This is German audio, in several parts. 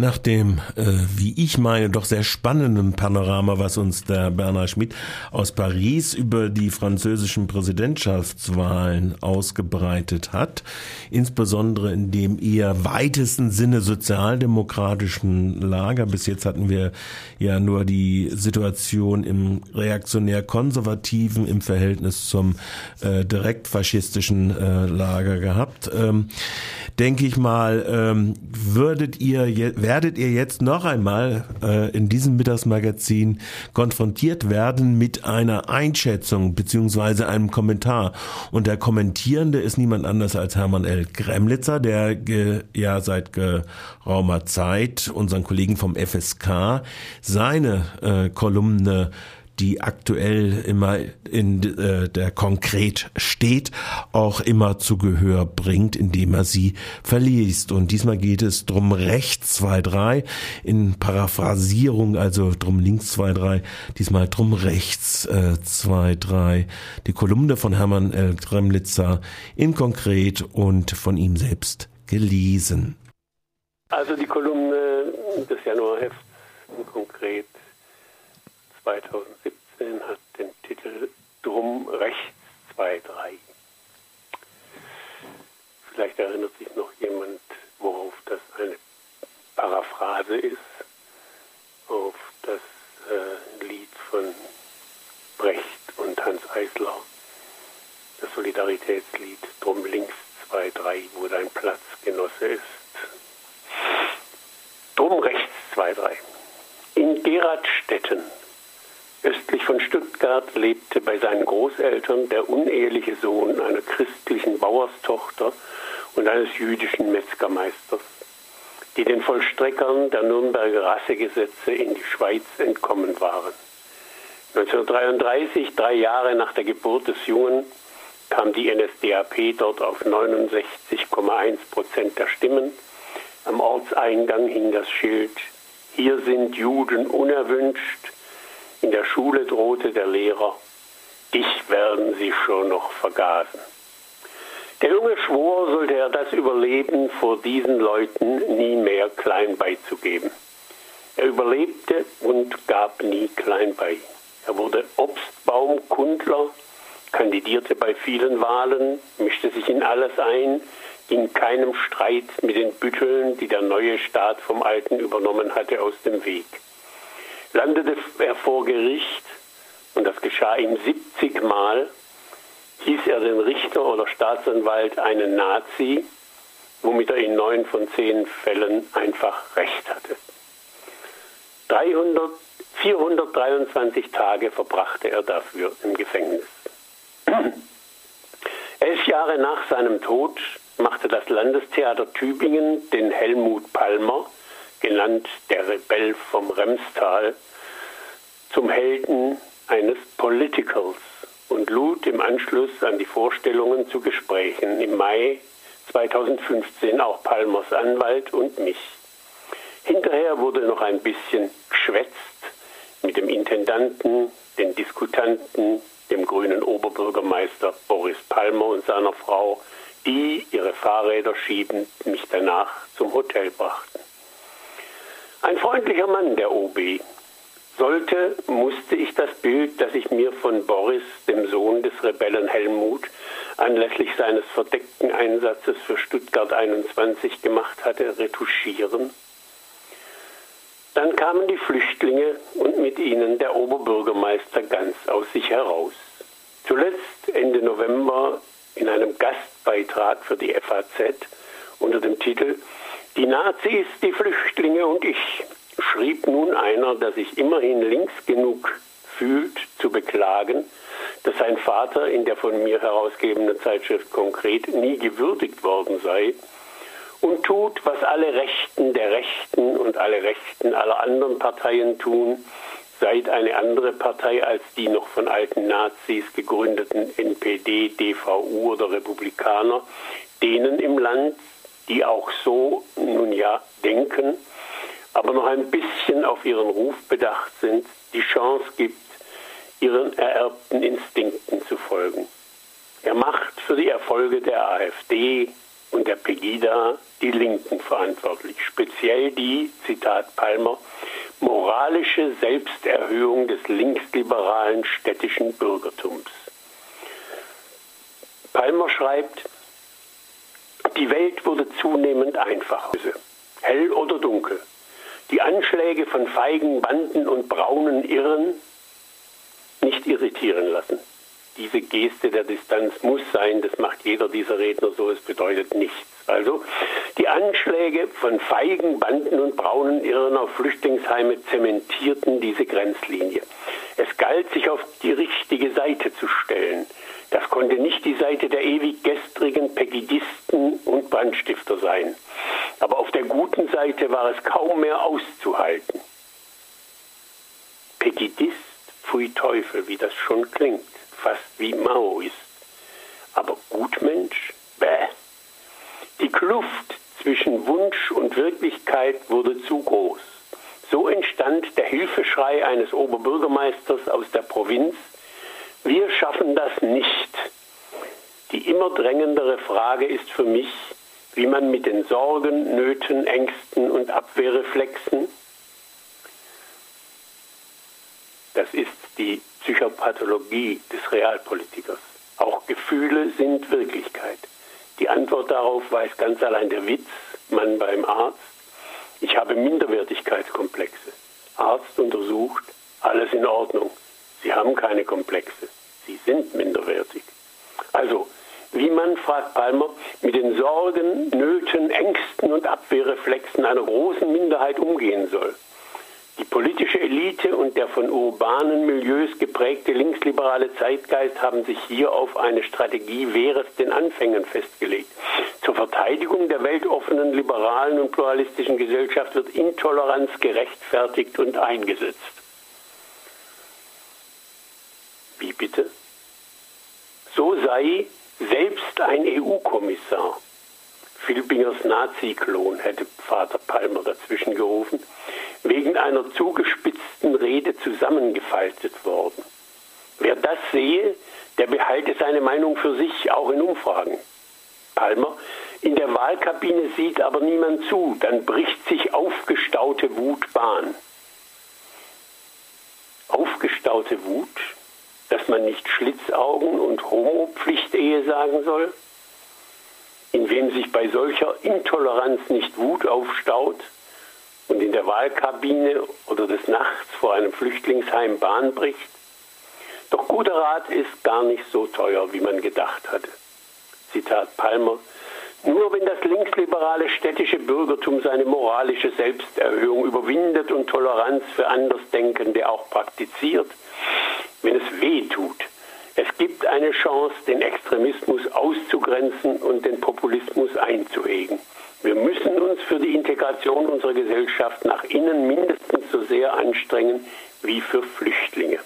Nach dem, äh, wie ich meine, doch sehr spannenden Panorama, was uns der Bernhard Schmidt aus Paris über die französischen Präsidentschaftswahlen ausgebreitet hat, insbesondere in dem eher weitesten Sinne sozialdemokratischen Lager. Bis jetzt hatten wir ja nur die Situation im reaktionär-konservativen im Verhältnis zum äh, direkt faschistischen äh, Lager gehabt. Ähm, denke ich mal, ähm, würdet ihr, werdet ihr jetzt noch einmal äh, in diesem Mittagsmagazin konfrontiert werden mit einer Einschätzung beziehungsweise einem Kommentar. Und der Kommentierende ist niemand anders als Hermann L. Gremlitzer, der ja seit geraumer Zeit unseren Kollegen vom FSK seine äh, Kolumne die aktuell immer in äh, der konkret steht, auch immer zu Gehör bringt, indem er sie verliest. Und diesmal geht es drum rechts 2, 3 in Paraphrasierung, also drum links 2, 3, diesmal drum rechts äh, 2, 3. Die Kolumne von Hermann L. Gremlitzer in konkret und von ihm selbst gelesen. Also die Kolumne des Januarhefts in konkret 2017 hat den Titel Drum rechts 2-3. Vielleicht erinnert sich noch jemand, worauf das eine Paraphrase ist, auf das äh, Lied von Brecht und Hans Eisler, das Solidaritätslied Drum links 2-3, wo dein Platz Genosse ist. Drum rechts 2-3. In Geradstetten Östlich von Stuttgart lebte bei seinen Großeltern der uneheliche Sohn einer christlichen Bauerstochter und eines jüdischen Metzgermeisters, die den Vollstreckern der Nürnberger Rassegesetze in die Schweiz entkommen waren. 1933, drei Jahre nach der Geburt des Jungen, kam die NSDAP dort auf 69,1 Prozent der Stimmen. Am Ortseingang hing das Schild Hier sind Juden unerwünscht in der Schule drohte der Lehrer, dich werden sie schon noch vergasen. Der Junge schwor, sollte er das überleben, vor diesen Leuten nie mehr klein beizugeben. Er überlebte und gab nie klein bei. Er wurde Obstbaumkundler, kandidierte bei vielen Wahlen, mischte sich in alles ein, ging keinem Streit mit den Bütteln, die der neue Staat vom Alten übernommen hatte, aus dem Weg landete er vor Gericht, und das geschah ihm 70 Mal, hieß er den Richter oder Staatsanwalt einen Nazi, womit er in neun von zehn Fällen einfach recht hatte. 300, 423 Tage verbrachte er dafür im Gefängnis. Elf Jahre nach seinem Tod machte das Landestheater Tübingen den Helmut Palmer, genannt der Rebell vom Remstal, zum Helden eines Politicals und lud im Anschluss an die Vorstellungen zu Gesprächen im Mai 2015 auch Palmers Anwalt und mich. Hinterher wurde noch ein bisschen geschwätzt mit dem Intendanten, den Diskutanten, dem grünen Oberbürgermeister Boris Palmer und seiner Frau, die ihre Fahrräder schiebend mich danach zum Hotel brachten. Ein freundlicher Mann, der OB. Sollte, musste ich das Bild, das ich mir von Boris, dem Sohn des Rebellen Helmut, anlässlich seines verdeckten Einsatzes für Stuttgart 21 gemacht hatte, retuschieren. Dann kamen die Flüchtlinge und mit ihnen der Oberbürgermeister ganz aus sich heraus. Zuletzt Ende November in einem Gastbeitrag für die FAZ unter dem Titel die Nazis, die Flüchtlinge und ich schrieb nun einer, der sich immerhin links genug fühlt, zu beklagen, dass sein Vater in der von mir herausgegebenen Zeitschrift konkret nie gewürdigt worden sei und tut, was alle Rechten der Rechten und alle Rechten aller anderen Parteien tun, seit eine andere Partei als die noch von alten Nazis gegründeten NPD, DVU oder Republikaner denen im Land die auch so nun ja denken, aber noch ein bisschen auf ihren Ruf bedacht sind, die Chance gibt, ihren ererbten Instinkten zu folgen. Er macht für die Erfolge der AfD, und der Pegida die Linken verantwortlich. Speziell die, Zitat Palmer, moralische Selbsterhöhung des linksliberalen städtischen Bürgertums. Palmer schreibt, die Welt wurde zunehmend einfacher, hell oder dunkel. Die Anschläge von feigen Banden und braunen Irren nicht irritieren lassen. Diese Geste der Distanz muss sein, das macht jeder dieser Redner so, es bedeutet nichts. Also die Anschläge von feigen Banden und braunen Irren auf Flüchtlingsheime zementierten diese Grenzlinie. Es galt, sich auf die richtige Seite zu stellen. Das konnte nicht die Seite der ewig gestrigen Pegidisten und Brandstifter sein. Aber auf der guten Seite war es kaum mehr auszuhalten. Pegidist, pfui Teufel, wie das schon klingt, fast wie Maoist. Aber Gutmensch, bäh. Die Kluft zwischen Wunsch und Wirklichkeit wurde zu groß. So entstand der Hilfeschrei eines Oberbürgermeisters aus der Provinz, wir schaffen das nicht. Die immer drängendere Frage ist für mich, wie man mit den Sorgen, Nöten, Ängsten und Abwehrreflexen, das ist die Psychopathologie des Realpolitikers. Auch Gefühle sind Wirklichkeit. Die Antwort darauf weiß ganz allein der Witz, Mann beim Arzt. Ich habe Minderwertigkeitskomplexe. Arzt untersucht, alles in Ordnung. Sie haben keine Komplexe. Sie sind minderwertig. Also, wie man, fragt Palmer, mit den Sorgen, Nöten, Ängsten und Abwehrreflexen einer großen Minderheit umgehen soll. Die politische Elite und der von urbanen Milieus geprägte linksliberale Zeitgeist haben sich hier auf eine Strategie während den Anfängen festgelegt. Zur Verteidigung der weltoffenen, liberalen und pluralistischen Gesellschaft wird Intoleranz gerechtfertigt und eingesetzt. Wie bitte? So sei selbst ein EU-Kommissar, Filbingers Nazi-Klon, hätte Vater Palmer dazwischen gerufen, wegen einer zugespitzten Rede zusammengefaltet worden. Wer das sehe, der behalte seine Meinung für sich, auch in Umfragen. Palmer, in der Wahlkabine sieht aber niemand zu, dann bricht sich aufgestaute Wut Bahn. Aufgestaute Wut dass man nicht Schlitzaugen und Homo-Pflichtehe sagen soll? In wem sich bei solcher Intoleranz nicht Wut aufstaut und in der Wahlkabine oder des Nachts vor einem Flüchtlingsheim Bahn bricht? Doch guter Rat ist gar nicht so teuer, wie man gedacht hatte. Zitat Palmer. Nur wenn das linksliberale städtische Bürgertum seine moralische Selbsterhöhung überwindet und Toleranz für Andersdenkende auch praktiziert, wenn es weh tut. Es gibt eine Chance, den Extremismus auszugrenzen und den Populismus einzuhegen. Wir müssen uns für die Integration unserer Gesellschaft nach innen mindestens so sehr anstrengen wie für Flüchtlinge.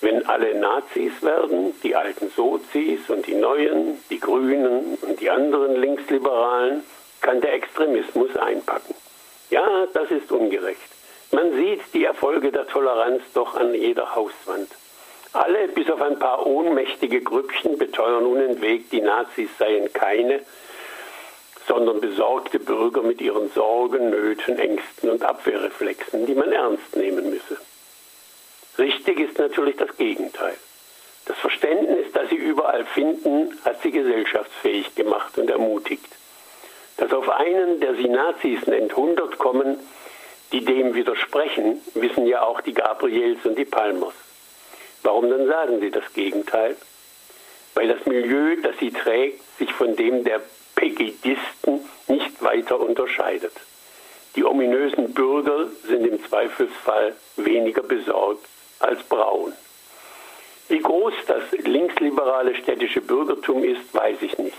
Wenn alle Nazis werden, die alten Sozis und die Neuen, die Grünen und die anderen Linksliberalen, kann der Extremismus einpacken. Ja, das ist ungerecht. Man sieht die Erfolge der Toleranz doch an jeder Hauswand. Alle, bis auf ein paar ohnmächtige Grüppchen, beteuern unentwegt, die Nazis seien keine, sondern besorgte Bürger mit ihren Sorgen, Nöten, Ängsten und Abwehrreflexen, die man ernst nehmen müsse. Richtig ist natürlich das Gegenteil. Das Verständnis, das sie überall finden, hat sie gesellschaftsfähig gemacht und ermutigt. Dass auf einen, der sie Nazis nennt, 100 kommen, die dem widersprechen, wissen ja auch die Gabriels und die Palmers. Warum dann sagen sie das Gegenteil? Weil das Milieu, das sie trägt, sich von dem der Pegidisten nicht weiter unterscheidet. Die ominösen Bürger sind im Zweifelsfall weniger besorgt als braun. Wie groß das linksliberale städtische Bürgertum ist, weiß ich nicht.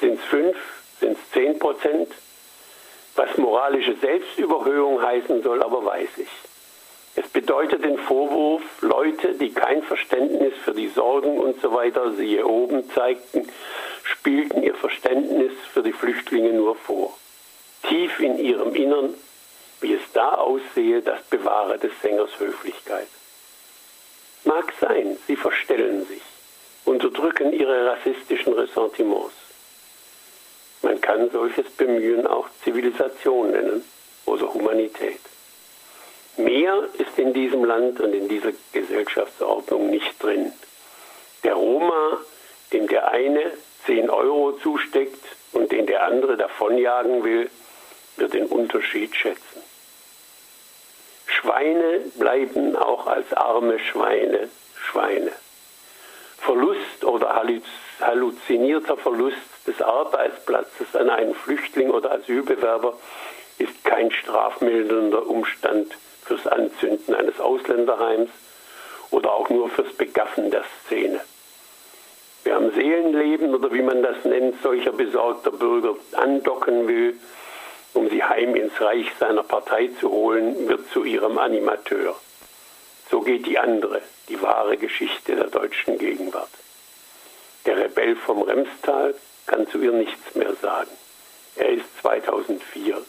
Sind es fünf? Sind es zehn Prozent? Was moralische Selbstüberhöhung heißen soll, aber weiß ich. Es bedeutet den Vorwurf, Leute, die kein Verständnis für die Sorgen und so weiter, siehe oben, zeigten, spielten ihr Verständnis für die Flüchtlinge nur vor. Tief in ihrem Innern, wie es da aussehe, das bewahre des Sängers Höflichkeit. Mag sein, sie verstellen sich. unterdrücken ihre rassistischen Ressentiments. Man kann solches Bemühen auch Zivilisation nennen oder Humanität. Mehr ist in diesem Land und in dieser Gesellschaftsordnung nicht drin. Der Roma, dem der eine 10 Euro zusteckt und den der andere davonjagen will, wird den Unterschied schätzen. Schweine bleiben auch als arme Schweine Schweine. Verlust oder halluzinierter Verlust des Arbeitsplatzes an einen Flüchtling oder Asylbewerber ist kein strafmildernder Umstand fürs Anzünden eines Ausländerheims oder auch nur fürs Begaffen der Szene. Wer am Seelenleben oder wie man das nennt, solcher besorgter Bürger andocken will, um sie heim ins Reich seiner Partei zu holen, wird zu ihrem Animateur. So geht die andere, die wahre Geschichte der deutschen Gegenwart. Der Rebell vom Remstal kann zu ihr nichts mehr sagen. Er ist 2004